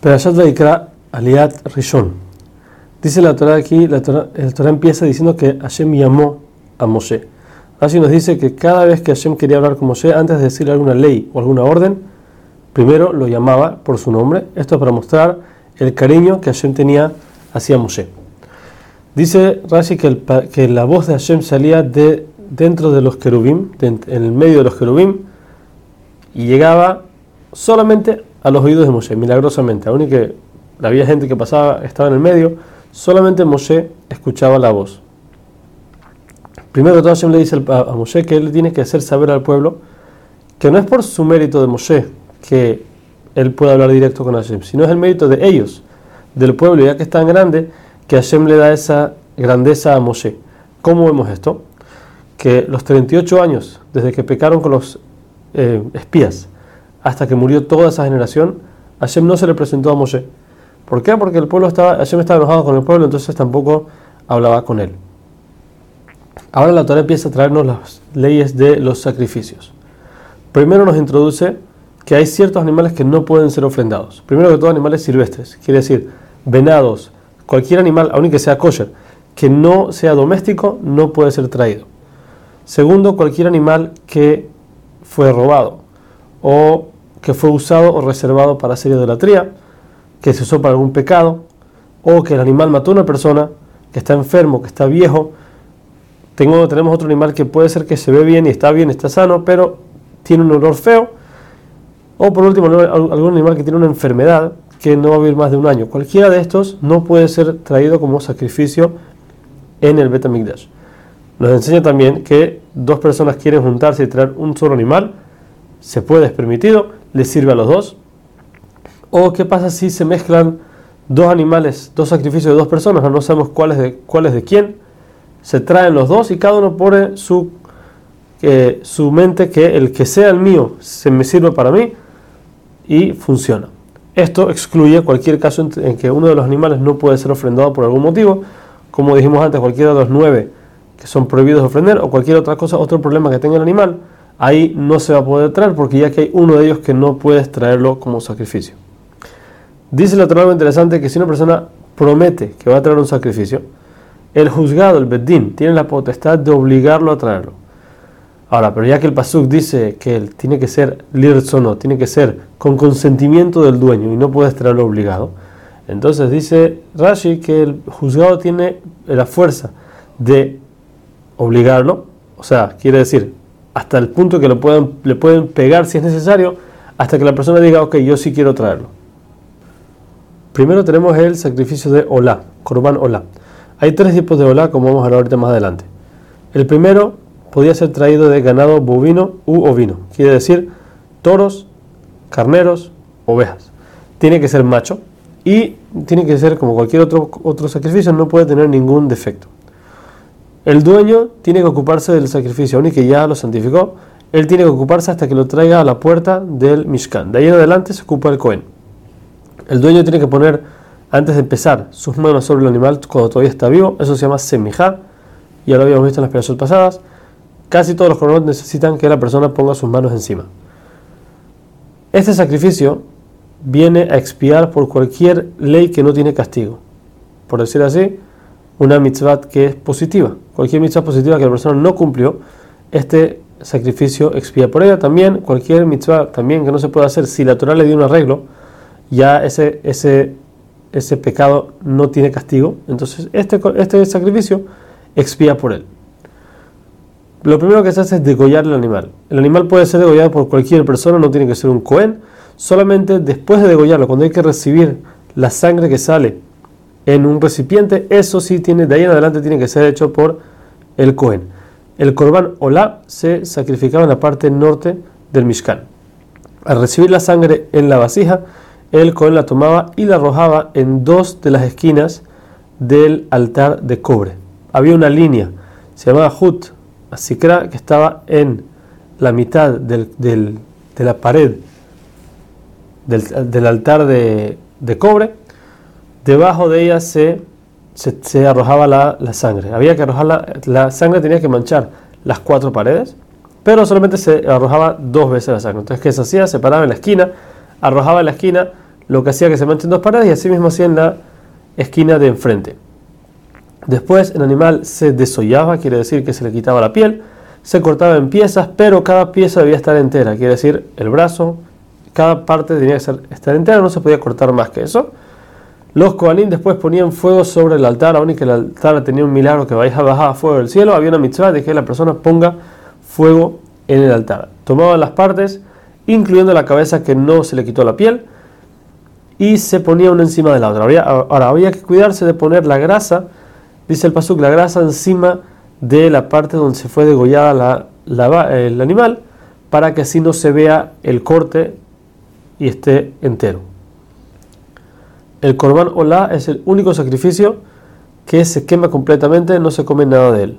Perashat Vaikra Aliat Rishon. Dice la Torah aquí, la Torah, el Torah empieza diciendo que Hashem llamó a Moshe. Así nos dice que cada vez que Hashem quería hablar con Moshe, antes de decirle alguna ley o alguna orden, primero lo llamaba por su nombre. Esto es para mostrar el cariño que Hashem tenía hacia Moshe. Dice Rashi que, que la voz de Hashem salía de dentro de los querubim, en el medio de los querubim, y llegaba solamente a los oídos de Moshe, milagrosamente. Aún que había gente que pasaba, estaba en el medio, solamente Moshe escuchaba la voz. Primero todo, Hashem le dice a Moshe que él tiene que hacer saber al pueblo que no es por su mérito de Moshe que él puede hablar directo con Hashem, sino es el mérito de ellos, del pueblo, ya que es tan grande, que Hashem le da esa grandeza a Moshe. ¿Cómo vemos esto? Que los 38 años, desde que pecaron con los eh, espías, hasta que murió toda esa generación, Hashem no se le presentó a Moshe. ¿Por qué? Porque el pueblo estaba, Hashem estaba enojado con el pueblo, entonces tampoco hablaba con él. Ahora la Torah empieza a traernos las leyes de los sacrificios. Primero nos introduce que hay ciertos animales que no pueden ser ofrendados. Primero que todo, animales silvestres, quiere decir venados, cualquier animal, aunque que sea kosher, que no sea doméstico, no puede ser traído. Segundo, cualquier animal que fue robado o que fue usado o reservado para hacer idolatría, que se usó para algún pecado, o que el animal mató a una persona que está enfermo, que está viejo. Tengo, tenemos otro animal que puede ser que se ve bien y está bien, está sano, pero tiene un olor feo. O por último, algún animal que tiene una enfermedad que no va a vivir más de un año. Cualquiera de estos no puede ser traído como sacrificio en el Betamigdash. Nos enseña también que dos personas quieren juntarse y traer un solo animal, se puede, es permitido, le sirve a los dos. O qué pasa si se mezclan dos animales, dos sacrificios de dos personas, no sabemos cuál es de, de quién, se traen los dos y cada uno pone su, eh, su mente que el que sea el mío se me sirve para mí y funciona. Esto excluye cualquier caso en que uno de los animales no puede ser ofrendado por algún motivo, como dijimos antes, cualquiera de los nueve que son prohibidos de ofrender o cualquier otra cosa, otro problema que tenga el animal, ahí no se va a poder traer porque ya que hay uno de ellos que no puedes traerlo como sacrificio. Dice la Torah interesante que si una persona promete que va a traer un sacrificio, el juzgado, el bedín, tiene la potestad de obligarlo a traerlo. Ahora, pero ya que el pasuk dice que él tiene que ser lirzono, tiene que ser con consentimiento del dueño y no puedes traerlo obligado, entonces dice Rashi que el juzgado tiene la fuerza de obligarlo, o sea, quiere decir, hasta el punto que lo pueden, le pueden pegar si es necesario, hasta que la persona diga, ok, yo sí quiero traerlo. Primero tenemos el sacrificio de Olá, Korban Olá. Hay tres tipos de Olá, como vamos a ver ahorita más adelante. El primero podía ser traído de ganado bovino u ovino, quiere decir toros, carneros, ovejas. Tiene que ser macho y tiene que ser como cualquier otro, otro sacrificio, no puede tener ningún defecto. El dueño tiene que ocuparse del sacrificio, aunque ya lo santificó, él tiene que ocuparse hasta que lo traiga a la puerta del Mishkan. De ahí en adelante se ocupa el Cohen. El dueño tiene que poner, antes de empezar, sus manos sobre el animal cuando todavía está vivo. Eso se llama semijá. Ya lo habíamos visto en las operaciones pasadas. Casi todos los coronados necesitan que la persona ponga sus manos encima. Este sacrificio viene a expiar por cualquier ley que no tiene castigo. Por decir así, una mitzvah que es positiva. Cualquier mitzvah positiva que la persona no cumplió, este sacrificio expía por ella. También cualquier mitzvah también que no se puede hacer, si la Torah le dio un arreglo, ya ese, ese, ese pecado no tiene castigo. Entonces este, este sacrificio expía por él. Lo primero que se hace es degollar el animal. El animal puede ser degollado por cualquier persona, no tiene que ser un cohen. Solamente después de degollarlo, cuando hay que recibir la sangre que sale en un recipiente, eso sí tiene, de ahí en adelante tiene que ser hecho por el Cohen. El Corban Olá se sacrificaba en la parte norte del Mishkan. Al recibir la sangre en la vasija, el Cohen la tomaba y la arrojaba en dos de las esquinas del altar de cobre. Había una línea, se llamaba Hut, Asikra, que estaba en la mitad de la pared del, altar de, de cobre debajo de ella se, se, arrojaba la, sangre. Había que arrojar la, sangre, tenía que manchar las cuatro paredes, pero solamente se arrojaba dos veces la sangre. Entonces, ¿qué se hacía? Se paraba en la esquina, arrojaba en la esquina lo que hacía que se manchen dos paredes y así mismo hacía en la esquina de enfrente. Después el animal se desollaba, quiere decir que se le quitaba la piel, se cortaba en piezas, pero cada pieza debía estar entera, quiere decir el brazo, cada parte tenía que estar entera, no se podía cortar más que eso. Los Kohanim después ponían fuego sobre el altar, aún y que el altar tenía un milagro que bajaba fuego del cielo, había una mitzvah de que la persona ponga fuego en el altar. Tomaban las partes, incluyendo la cabeza que no se le quitó la piel, y se ponía una encima de la otra. ahora, había que cuidarse de poner la grasa, dice el pasuk, la grasa encima de la parte donde se fue degollada la, el animal, para que así no se vea el corte y esté entero. El korban olá es el único sacrificio que se quema completamente, no se come nada de él.